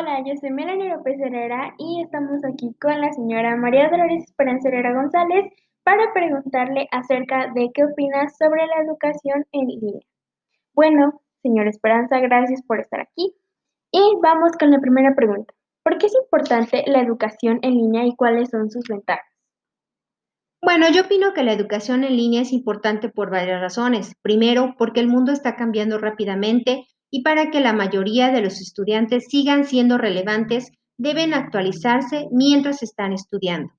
Nayeli López Herrera y estamos aquí con la señora María Dolores Esperanza Herrera González para preguntarle acerca de qué opina sobre la educación en línea. Bueno, señora Esperanza, gracias por estar aquí. Y vamos con la primera pregunta. ¿Por qué es importante la educación en línea y cuáles son sus ventajas? Bueno, yo opino que la educación en línea es importante por varias razones. Primero, porque el mundo está cambiando rápidamente y para que la mayoría de los estudiantes sigan siendo relevantes, deben actualizarse mientras están estudiando.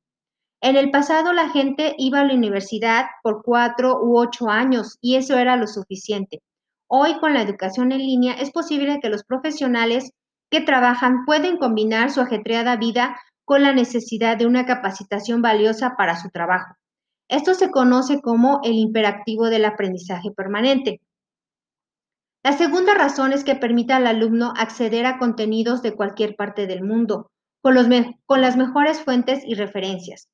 En el pasado la gente iba a la universidad por cuatro u ocho años y eso era lo suficiente. Hoy con la educación en línea es posible que los profesionales que trabajan pueden combinar su ajetreada vida con la necesidad de una capacitación valiosa para su trabajo. Esto se conoce como el imperativo del aprendizaje permanente. La segunda razón es que permite al alumno acceder a contenidos de cualquier parte del mundo, con, con, las mejores fuentes y referencias.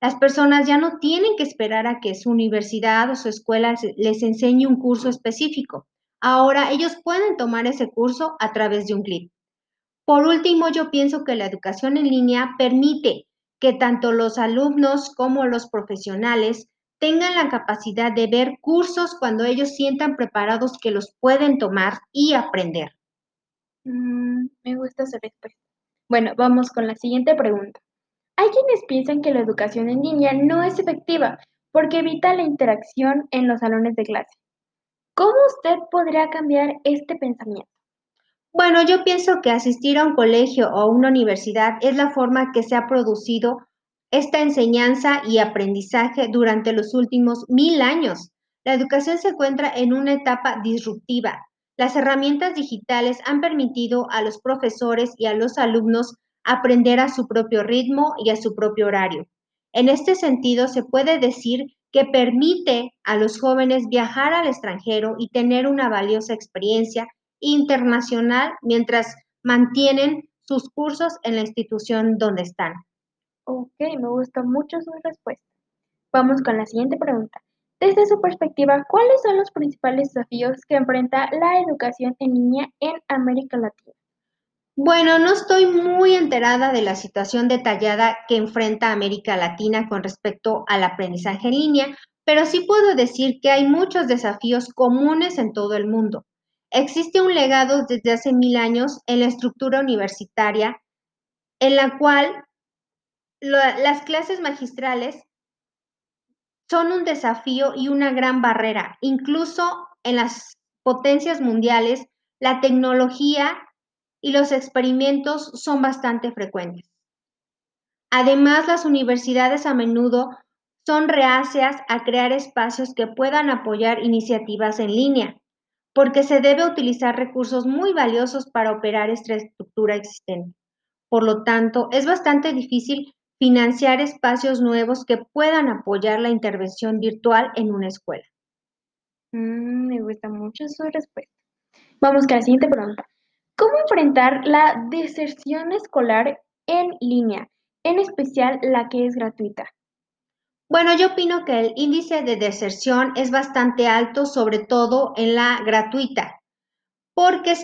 Las personas ya no tienen que esperar a que su universidad o su escuela les enseñe un curso específico. Ahora ellos pueden tomar ese curso a través de un clic. Por último, yo pienso que la educación en línea permite que tanto los alumnos como los profesionales tengan la capacidad de ver cursos cuando ellos sientan preparados que los pueden tomar y aprender. Mm, me gusta esa respuesta. Bueno, vamos con la siguiente pregunta. Hay quienes piensan que la educación en línea no es efectiva porque evita la interacción en los salones de clase. ¿Cómo usted podría cambiar este pensamiento? Bueno, yo pienso que asistir a un colegio o a una universidad es la forma que se ha producido esta enseñanza y aprendizaje durante los últimos mil años. La educación se encuentra en una etapa disruptiva. Las herramientas digitales han permitido a los profesores y a los alumnos aprender a su propio ritmo y a su propio horario. En este sentido, se puede decir que permite a los jóvenes viajar al extranjero y tener una valiosa experiencia internacional mientras mantienen sus cursos en la institución donde están. Ok, me gusta mucho su respuesta. Vamos con la siguiente pregunta. Desde su perspectiva, ¿cuáles son los principales desafíos que enfrenta la educación en línea en América Latina? Bueno, no estoy muy enterada de la situación detallada que enfrenta América Latina con respecto al aprendizaje en línea, pero sí puedo decir que hay muchos desafíos comunes en todo el mundo. Existe un legado desde hace mil años en la estructura universitaria en la cual las clases magistrales son un desafío y una gran barrera. Incluso en las potencias mundiales, la tecnología y los experimentos son bastante frecuentes. Además, las universidades a menudo son reacias a crear espacios que puedan apoyar iniciativas en línea porque se debe utilizar recursos muy valiosos para operar esta estructura existente. Por lo tanto, es bastante difícil financiar espacios nuevos que puedan apoyar la intervención virtual en una escuela. Mm, me gusta mucho su respuesta. Vamos con la siguiente pregunta. ¿Cómo enfrentar la deserción escolar en línea, en especial la que es gratuita? Bueno, yo opino que el índice de deserción es bastante alto, sobre todo en la gratuita, porque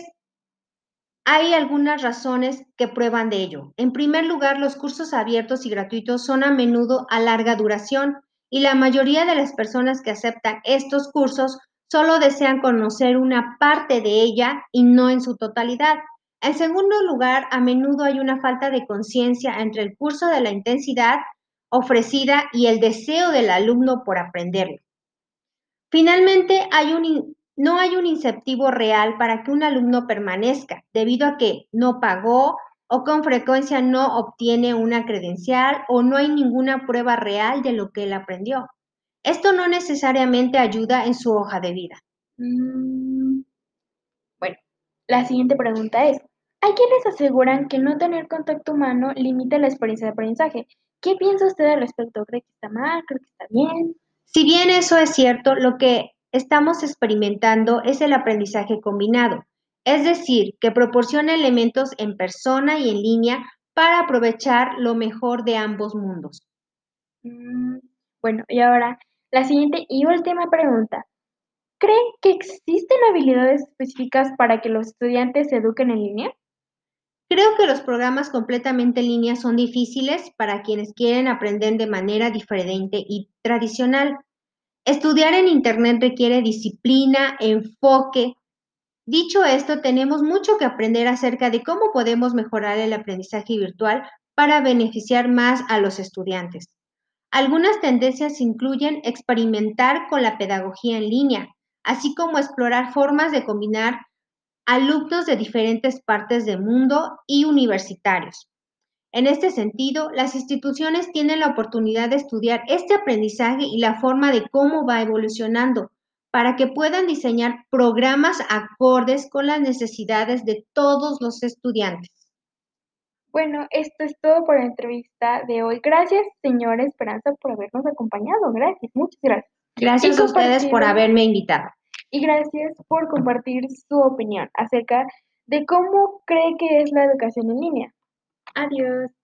hay algunas razones que prueban de ello. En primer lugar, los cursos abiertos y gratuitos son a menudo a larga duración y la mayoría de las personas que aceptan estos cursos solo desean conocer una parte de ella y no en su totalidad. En segundo lugar, a menudo hay una falta de conciencia entre el curso de la intensidad ofrecida y el deseo del alumno por aprenderlo. Finalmente, no hay un incentivo real para que un alumno permanezca, debido a que no pagó o con frecuencia no obtiene una credencial o no hay ninguna prueba real de lo que él aprendió. Esto no necesariamente ayuda en su hoja de vida. Mm, bueno, la siguiente pregunta es, hay quienes aseguran que no tener contacto humano limita la experiencia de aprendizaje ¿Qué piensa usted al respecto? ¿Cree que está mal? ¿Cree que está bien? Si bien eso es cierto, lo que estamos experimentando es el aprendizaje combinado, es decir, que proporciona elementos en persona y en línea para aprovechar lo mejor de ambos mundos. Mm, bueno, y ahora la siguiente y última pregunta. ¿Creen que existen habilidades específicas para que los estudiantes se eduquen en línea? Creo que los programas completamente en línea son difíciles para quienes quieren aprender de manera diferente y tradicional. Estudiar en Internet requiere disciplina, enfoque. Dicho esto, tenemos mucho que aprender acerca de cómo podemos mejorar el aprendizaje virtual para beneficiar más a los estudiantes. Algunas tendencias incluyen experimentar con la pedagogía en línea, así como explorar formas de combinar alumnos de diferentes partes del mundo y universitarios. En este sentido, las instituciones tienen la oportunidad de estudiar este aprendizaje y la forma de cómo va evolucionando para que puedan diseñar programas acordes con las necesidades de todos los estudiantes. Bueno, esto es todo por la entrevista de hoy. Gracias, señora Esperanza, por habernos acompañado. Gracias, muchas gracias. Gracias a ustedes por haberme invitado. Y gracias por compartir su opinión acerca de cómo cree que es la educación en línea. Adiós.